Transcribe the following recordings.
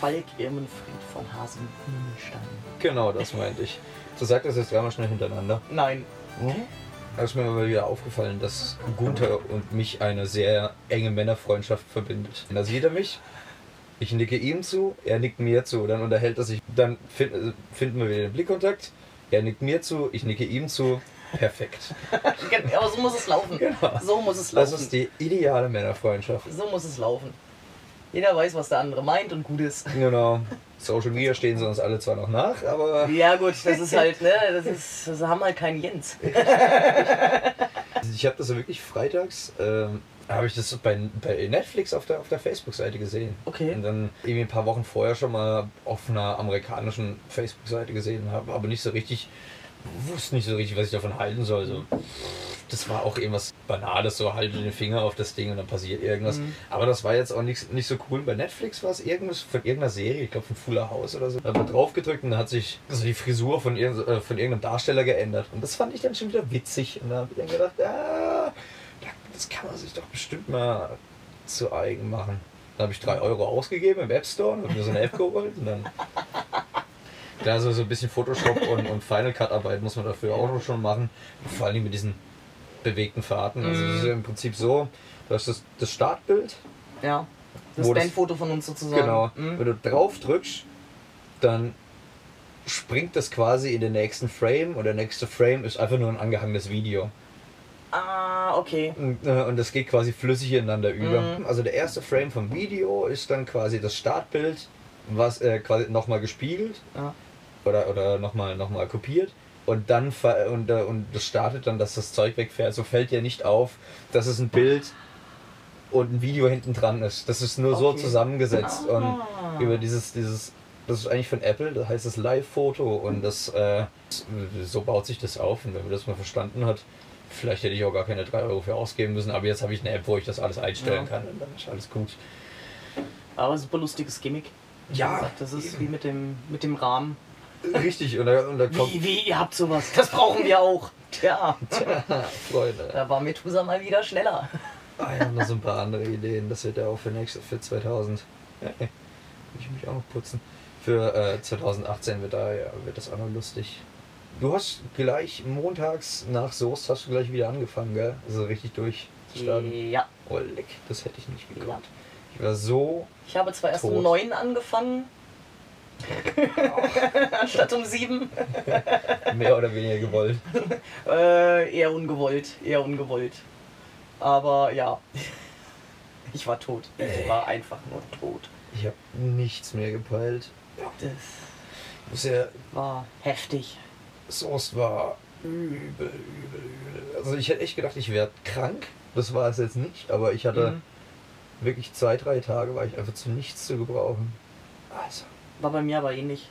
Falk Irmenfried von Hasenstein. Genau, das meinte ich. Du sagst das jetzt dreimal schnell hintereinander. Nein. Da ist mir mal wieder aufgefallen, dass Gunther und mich eine sehr enge Männerfreundschaft verbindet. Da sieht er mich, ich nicke ihm zu, er nickt mir zu, dann unterhält er sich, dann find, äh, finden wir wieder den Blickkontakt, er nickt mir zu, ich nicke ihm zu, perfekt. Aber so muss es laufen. Genau. So muss es Das laufen. ist die ideale Männerfreundschaft. So muss es laufen. Jeder weiß, was der andere meint und gut ist. Genau. Social Media stehen sie uns alle zwar noch nach, aber Ja gut, das ist halt, ne, das ist, das haben halt keinen Jens. ich habe das so wirklich freitags, ähm, habe ich das bei, bei Netflix auf der, auf der Facebook-Seite gesehen. Okay. Und dann irgendwie ein paar Wochen vorher schon mal auf einer amerikanischen Facebook-Seite gesehen habe, aber nicht so richtig, wusste nicht so richtig, was ich davon halten soll. So. Das war auch irgendwas Banales, so halte den Finger auf das Ding und dann passiert irgendwas. Mhm. Aber das war jetzt auch nicht, nicht so cool. Bei Netflix war es irgendwas von irgendeiner Serie, ich glaube von Fuller House oder so. Da hat man drauf gedrückt und dann hat sich so die Frisur von, irgend, äh, von irgendeinem Darsteller geändert. Und das fand ich dann schon wieder witzig. Und da habe ich dann gedacht, ah, das kann man sich doch bestimmt mal zu eigen machen. Dann habe ich 3 Euro ausgegeben im App Store und mir so eine App geholt und dann. Da so, so ein bisschen Photoshop und, und Final Cut Arbeit muss man dafür auch schon machen. Vor allem mit diesen bewegten Fahrten. Also das ist ja im Prinzip so, du hast das, das Startbild, Ja. Das Bandfoto von uns sozusagen. genau. Mhm. Wenn du drauf drückst, dann springt das quasi in den nächsten Frame und der nächste Frame ist einfach nur ein angehangenes Video. Ah, okay. Und, äh, und das geht quasi flüssig ineinander über. Mhm. Also der erste Frame vom Video ist dann quasi das Startbild, was äh, quasi nochmal gespiegelt Ja. Oder, oder nochmal noch mal kopiert. Und dann und, äh, und das startet dann, dass das Zeug wegfährt. So fällt dir nicht auf, dass es ein Bild und ein Video hinten dran ist. Das ist nur so Okay. zusammengesetzt. Und Ah. über dieses, dieses, das ist eigentlich von Apple, das heißt das Live-Foto und das, äh, so baut sich das auf. Und wenn man das mal verstanden hat, vielleicht hätte ich auch gar keine 3 Euro für ausgeben müssen, aber jetzt habe ich eine App, wo ich das alles einstellen Ja. kann und dann ist alles gut. Aber super lustiges Gimmick. Ja, gesagt, Das ist wie mit dem, mit dem Rahmen. Richtig, und da, und da kommt. Wie, wie, ihr habt sowas. Das brauchen wir auch. Tja, Tja, Freunde. da war Methusa mal wieder schneller. Ah, ich habe noch so ein paar andere Ideen. Das wird ja auch für nächstes, für 2000. Ja, ey, muss ich mich auch noch putzen. Für äh, 2018 wird, da, ja, wird das auch noch lustig. Du hast gleich montags nach Soest hast du gleich wieder angefangen, gell? Also richtig durchstarten. Ja, Oh, leck, das hätte ich nicht ja. gekonnt. Ich war so. Ich habe zwar erst Tot. um neun angefangen. Anstatt um sieben. mehr oder weniger gewollt. Äh, eher ungewollt. Eher ungewollt. Aber ja. Ich war tot. Ich war einfach nur tot. Ich habe nichts mehr gepeilt. Das Muss ja war heftig. Soest war übel, übel, übel. Also ich hätte echt gedacht, ich wäre krank. Das war es jetzt nicht, aber ich hatte Mhm. wirklich zwei, drei Tage, war ich einfach zu nichts zu gebrauchen. Also, War bei mir aber ähnlich.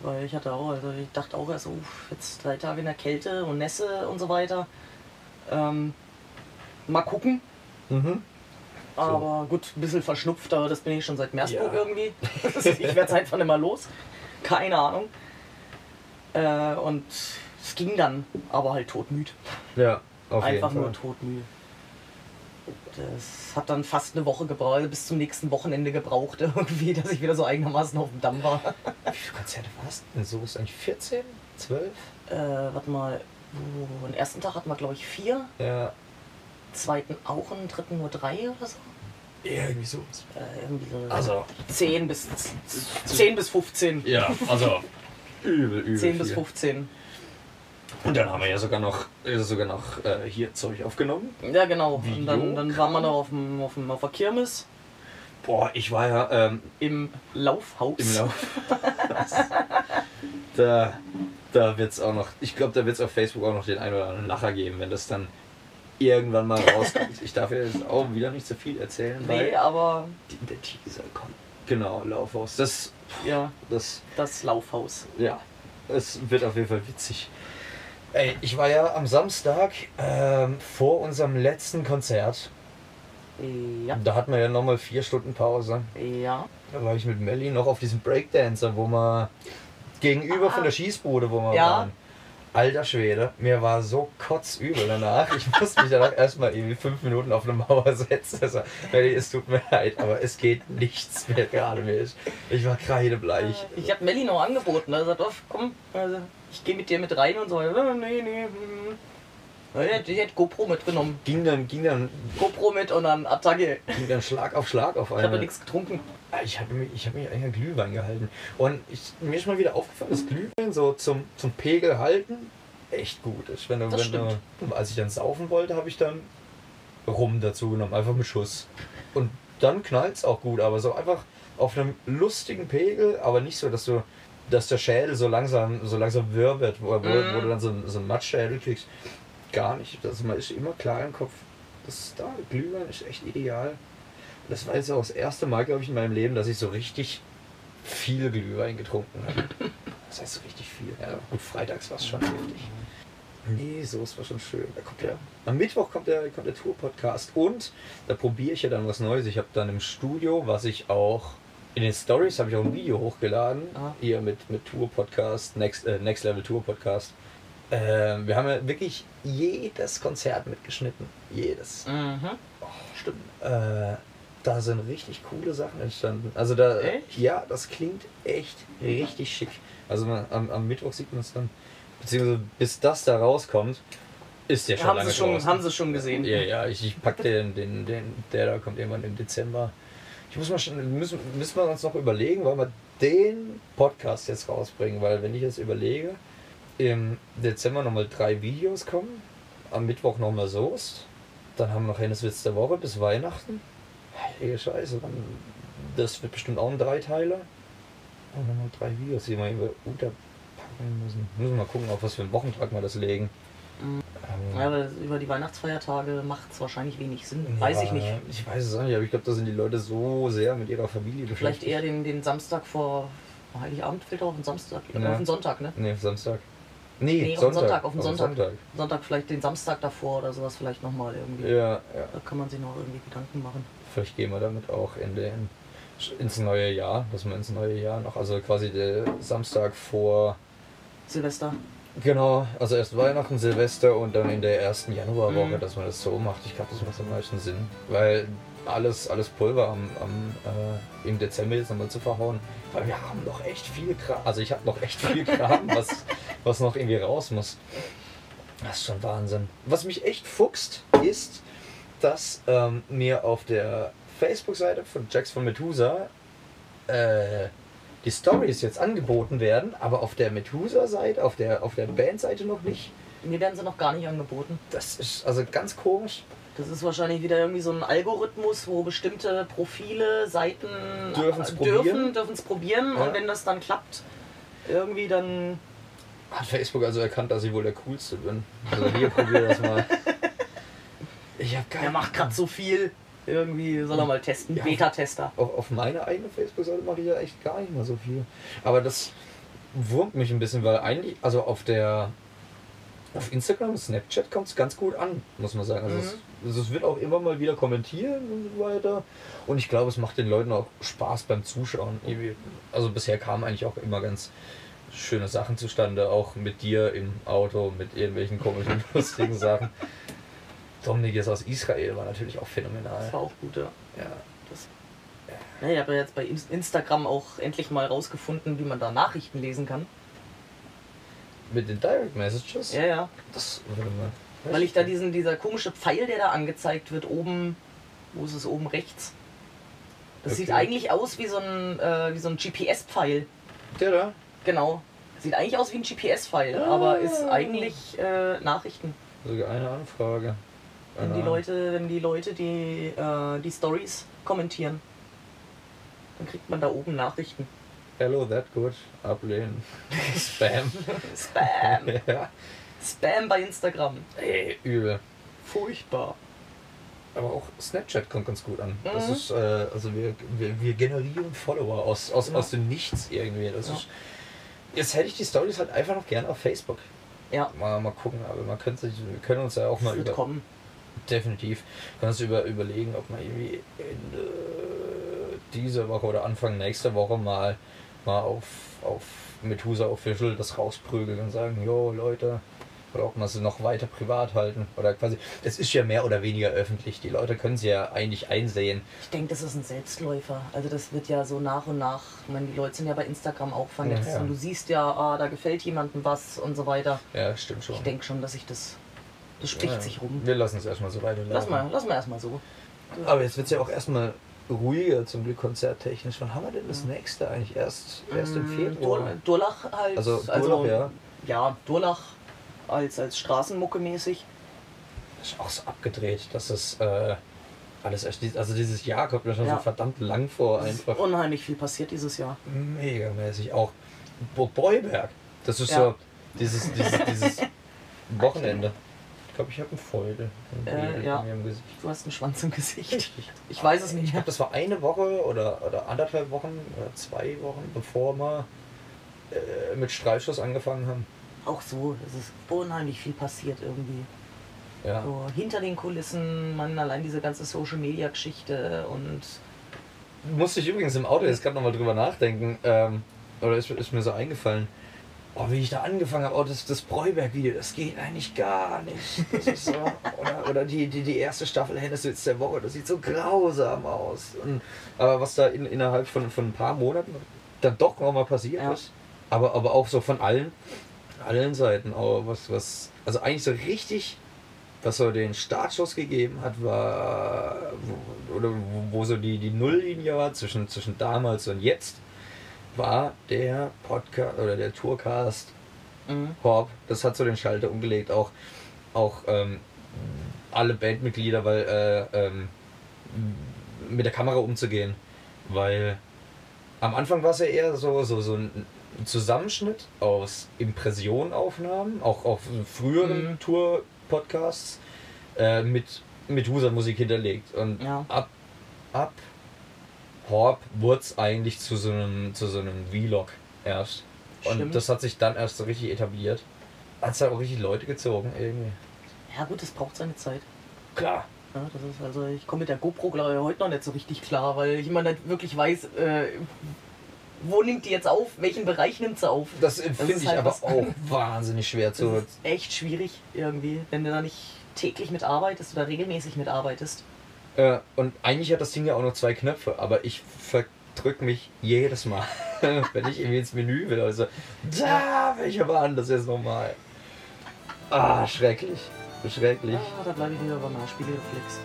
Weil ich hatte auch, also ich dachte auch erst, uff, jetzt drei Tage in der Kälte und Nässe und so weiter. Ähm, mal gucken. mhm. Aber gut, ein bisschen verschnupft, aber das bin ich schon seit Meersburg Ja. irgendwie. ich werde es einfach nicht mal los. Keine Ahnung. Äh, und es ging dann, aber halt todmüd. Ja, auf Einfach jeden nur Fall. todmüde. Das hat dann fast eine Woche gebraucht, bis zum nächsten Wochenende gebraucht irgendwie, dass ich wieder so eigenermaßen auf dem Damm war. Wie viele Konzerte warst du so? Ist eigentlich 14? 12? Äh, warte mal, oh, den ersten Tag hatten wir glaube ich vier, Ja, zweiten auch und dritten nur drei oder so. irgendwie so. Äh, irgendwie so Also, 10 bis 10 bis 15. ja, also übel, übel. 10 bis viel. 15. Und dann haben wir ja sogar noch, äh, sogar noch äh, hier Zeug aufgenommen. Ja, genau. Und Video dann, dann waren wir noch auf, dem, auf, dem, auf der Kirmes Boah, ich war ja ähm, im Laufhaus. im Lauf. da da wird es auch noch, ich glaube, da wird es auf Facebook auch noch den einen oder anderen Lacher geben, wenn das dann irgendwann mal rauskommt. ich darf ja jetzt auch wieder nicht so viel erzählen, Nee, weil aber die- der Teaser kommt. Genau, Laufhaus. Das, ja, das, das Laufhaus. ja, es wird auf jeden Fall witzig. Ey, ich war ja am Samstag ähm, vor unserem letzten Konzert. Ja, Da hatten wir ja nochmal vier Stunden Pause. ja. Da war ich mit Melly noch auf diesem Breakdancer, wo wir gegenüber Ah. von der Schießbude, wo wir Ja. waren. Alter Schwede, mir war so kotzübel danach. Ich musste mich danach erstmal irgendwie fünf Minuten auf eine Mauer setzen. Also, es tut mir leid, aber es geht nichts mehr gerade mehr. Ich, war kreidebleich. Ich habe Melli noch angeboten. Er sagt, oh, komm, also, ich gehe mit dir mit rein und so. Nee, nee. hm. Die hätte, GoPro mitgenommen. Ging dann, ging dann, GoPro mit und dann Attacke. ging dann Schlag auf Schlag auf Ich habe einmal. nichts getrunken. Ah, Ich habe mich, ich hab mich eigentlich an Glühwein gehalten. Und ich, mir ist mal wieder aufgefallen, dass Glühwein so zum, zum Pegel halten echt gut ist. Wenn du, Das wenn du, als ich dann saufen wollte, habe ich dann Rum dazu genommen, einfach mit Schuss. Und dann knallt es auch gut, aber so einfach auf einem lustigen Pegel, aber nicht so, dass du dass der Schädel so langsam so langsam wirr wird, wo, wo, Mhm. wo du dann so, so einen Matschschädel kriegst. Gar nicht. Das, man ist immer klar im Kopf. Das ist da, Glühwein ist echt ideal. Das war jetzt auch das erste Mal, glaube ich, in meinem Leben, dass ich so richtig viel Glühwein getrunken habe. Das heißt so richtig viel. Ja, gut, freitags war es schon heftig. Nee, so ist war schon schön. Da kommt der, am Mittwoch kommt der, kommt der Tour-Podcast und da probiere ich ja dann was Neues. Ich habe dann im Studio, was ich auch in den Stories habe ich auch ein Video hochgeladen, Ah. hier mit, mit Tour-Podcast, Next, äh, Next Level Tour-Podcast. Ähm, wir haben ja wirklich jedes Konzert mitgeschnitten. Jedes. Mhm. Stimmt. Äh, da sind richtig coole Sachen entstanden. Also da, Echt? ja, das klingt echt richtig schick. Also man, am, am Mittwoch sieht man es dann, beziehungsweise bis das da rauskommt, ist der schon haben, lange sie schon, draußen. haben sie schon gesehen. Ja, ja, ich, ich pack den, den, den, der da kommt irgendwann im Dezember. Ich muss mal schon, müssen, müssen wir uns noch überlegen, weil wir den Podcast jetzt rausbringen, weil wenn ich jetzt überlege, im Dezember nochmal drei Videos kommen, am Mittwoch nochmal Soest, dann haben wir noch Henneswitz der Woche bis Weihnachten. Heilige Scheiße, dann, das wird bestimmt auch ein Dreiteiler. Und nochmal drei Videos, die wir unterpacken müssen. Müssen wir mal gucken, auf was für einen Wochentag wir das legen. Ja, aber über die Weihnachtsfeiertage macht es wahrscheinlich wenig Sinn. Weiß ich ja, nicht. Ich weiß es auch nicht, aber ich glaube, da sind die Leute so sehr mit ihrer Familie Vielleicht beschäftigt. eher den, den Samstag vor Heiligabend fällt auf den Samstag. Ja. Auf den Sonntag, ne? Nee, Samstag. Nee, Nee, auf den Sonntag. Sonntag, auf den Sonntag. Sonntag. Sonntag vielleicht den Samstag davor oder sowas vielleicht nochmal irgendwie. Ja, ja. Da kann man sich noch irgendwie Gedanken machen. Vielleicht gehen wir damit auch in den, ins neue Jahr, dass wir ins neue Jahr noch, also quasi der Samstag vor, Silvester. Genau, also erst Weihnachten, Silvester und dann in der ersten Januarwoche, Mhm. dass man das so macht. Ich glaube, das macht am meisten Sinn, weil alles, alles Pulver am, am, äh, im Dezember jetzt nochmal zu verhauen, weil wir haben noch echt viel Kram, also ich habe noch echt viel Kram, was, was noch irgendwie raus muss. Das ist schon Wahnsinn. Was mich echt fuchst, ist, dass ähm, mir auf der Facebook-Seite von Jax von Methusa äh, die Stories jetzt angeboten werden, aber auf der Methusa-Seite, auf der, auf der Band-Seite noch nicht. Mir werden sie noch gar nicht angeboten. Das ist also ganz komisch. Das ist wahrscheinlich wieder irgendwie so ein Algorithmus, wo bestimmte Profile, Seiten Dürfen's äh, probieren. dürfen, probieren Ja. und wenn das dann klappt, irgendwie dann Hat Facebook also erkannt, dass ich wohl der Coolste bin. Also hier probier das mal. Ich habe er keine macht gerade so viel. Irgendwie soll er mal testen. Ja. Beta-Tester. auf, auf meiner eigenen Facebook-Seite mache ich ja echt gar nicht mal so viel. Aber das wurmt mich ein bisschen, weil eigentlich, also auf der auf Instagram und Snapchat kommt es ganz gut an, muss man sagen. Also, es, also es wird auch immer mal wieder kommentieren und so weiter. Und ich glaube, es macht den Leuten auch Spaß beim Zuschauen. Also bisher kamen eigentlich auch immer ganz schöne Sachen zustande, auch mit dir im Auto, mit irgendwelchen komischen, lustigen Sachen. Dominik ist aus Israel, war natürlich auch phänomenal. Das war auch gut, ja. Ja. Das, ja, ich habe ja jetzt bei Ins- Instagram auch endlich mal rausgefunden, wie man da Nachrichten lesen kann. Mit den Direct Messages? Ja, ja. Das, warte mal. Weil ich da diesen, dieser komische Pfeil, der da angezeigt wird, oben, wo ist es oben rechts? Das Okay. sieht eigentlich aus wie so ein, äh, wie so ein GPS-Pfeil. Der da? Genau. Sieht eigentlich aus wie ein GPS-Pfeil, Ah. aber ist eigentlich äh, Nachrichten. Sogar eine Anfrage. Wenn die Leute, wenn die Leute die, äh, die Stories kommentieren, dann kriegt man da oben Nachrichten. Hello, that good. Ablehnen. Spam. Spam! ja. Spam bei Instagram. Ey, übel. Furchtbar. Aber auch Snapchat kommt ganz gut an. Das Mhm. ist, äh, also wir, wir, wir generieren Follower aus, aus, Ja. aus dem Nichts irgendwie. Das Ja. ist, jetzt hätte ich die Stories halt einfach noch gerne auf Facebook. Ja, Mal, mal gucken, aber man könnte sich, wir können uns ja auch mal wird über, kommen. Definitiv, können uns über, überlegen, ob man irgendwie Ende dieser Woche oder Anfang nächster Woche mal mal auf, auf Methusa Official das rausprügeln und sagen, jo Leute, oder ob man sie noch weiter privat halten. Oder quasi, es ist ja mehr oder weniger öffentlich. Die Leute können sie ja eigentlich einsehen. Ich denke, das ist ein Selbstläufer. Also das wird ja so nach und nach, ich meine, die Leute sind ja bei Instagram auch vernetzt Ja, ja. und du siehst ja, ah, da gefällt jemandem was und so weiter. Ja, stimmt schon. Ich denke schon, dass sich das, das spricht ja. sich rum. Wir lassen es erstmal so weiterlaufen. Lass mal, lass mal erstmal so. Aber jetzt wird es ja auch erstmal ruhiger, zum Glück konzerttechnisch. Wann haben wir denn das nächste eigentlich? Erst, erst im Mm, Februar? Dur- Durlach halt. Also Durlach, ja. Ja, Durlach als, als Straßenmucke mäßig. Das ist auch so abgedreht, dass das äh, alles erst. dies- Also dieses Jahr kommt mir schon Ja. so verdammt lang vor, Es einfach. unheimlich viel passiert dieses Jahr. Megamäßig. Auch Bo Boyberg. Das ist Ja. so dieses, dieses, dieses Wochenende. Ich glaube, ich habe einen Feudel Äh, ja. Du hast einen Schwanz im Gesicht. Ich weiß es nicht Ich glaube, das war eine Woche oder, oder anderthalb Wochen oder zwei Wochen, bevor wir äh, mit Streifschuss angefangen haben. Auch so, es ist unheimlich viel passiert irgendwie. Ja. So, hinter den Kulissen, man allein diese ganze Social Media Geschichte und Musste ich übrigens im Auto jetzt gerade nochmal drüber nachdenken, ähm, oder ist, ist mir so eingefallen, oh, wie ich da angefangen habe, oh, das, das Bräuberg-Video, das geht eigentlich gar nicht. Das ist so, oder oder die, die, die erste Staffel Hennes Witz der Woche, das sieht so grausam aus. Und, aber was da in, innerhalb von, von ein paar Monaten dann doch nochmal passiert Ja. ist, aber, aber auch so von allen, allen Seiten, auch was, was, also eigentlich so richtig was so den Startschuss gegeben hat, war, wo, oder wo, wo so die, die Nulllinie war zwischen, zwischen damals und jetzt, war der Podcast oder der Tourcast mhm. Horb. Das hat so den Schalter umgelegt, auch, auch ähm, alle Bandmitglieder, weil äh, ähm, mit der Kamera umzugehen, weil am Anfang war es ja eher so, so, so ein Zusammenschnitt aus Impressionaufnahmen, auch auf früheren Mhm. Tour-Podcasts äh, mit, mit Husa-Musik hinterlegt. Und Ja. ab, ab Horb wurde es eigentlich zu so einem, zu so einem Vlog erst. Und Stimmt. das hat sich dann erst so richtig etabliert. Hat es auch richtig Leute gezogen irgendwie. Ja gut, das braucht seine Zeit. Klar. Ja, das ist also, ich komme mit der GoPro glaube ich heute noch nicht so richtig klar, weil ich immer nicht wirklich weiß, äh, wo nimmt die jetzt auf, welchen Bereich nimmt sie auf. Das ist finde ich halt aber auch wahnsinnig schwer Das zu. ist echt schwierig irgendwie, wenn du da nicht täglich mitarbeitest oder regelmäßig mitarbeitest. Äh, und eigentlich hat das Ding ja auch noch zwei Knöpfe, aber ich verdrück mich jedes Mal, wenn ich irgendwie ins Menü will. Also, da, welche waren das jetzt nochmal? Ah, schrecklich. Schrecklich. Ah, da bleibe ich lieber beim Nachspielreflex.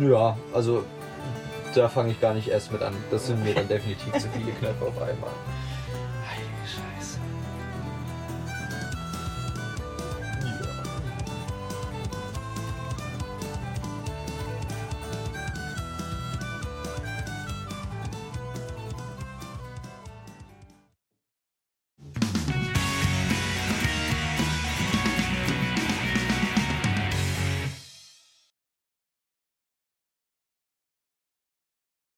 Ja, also da fange ich gar nicht erst mit an. Das sind mir dann definitiv zu viele Knöpfe auf einmal.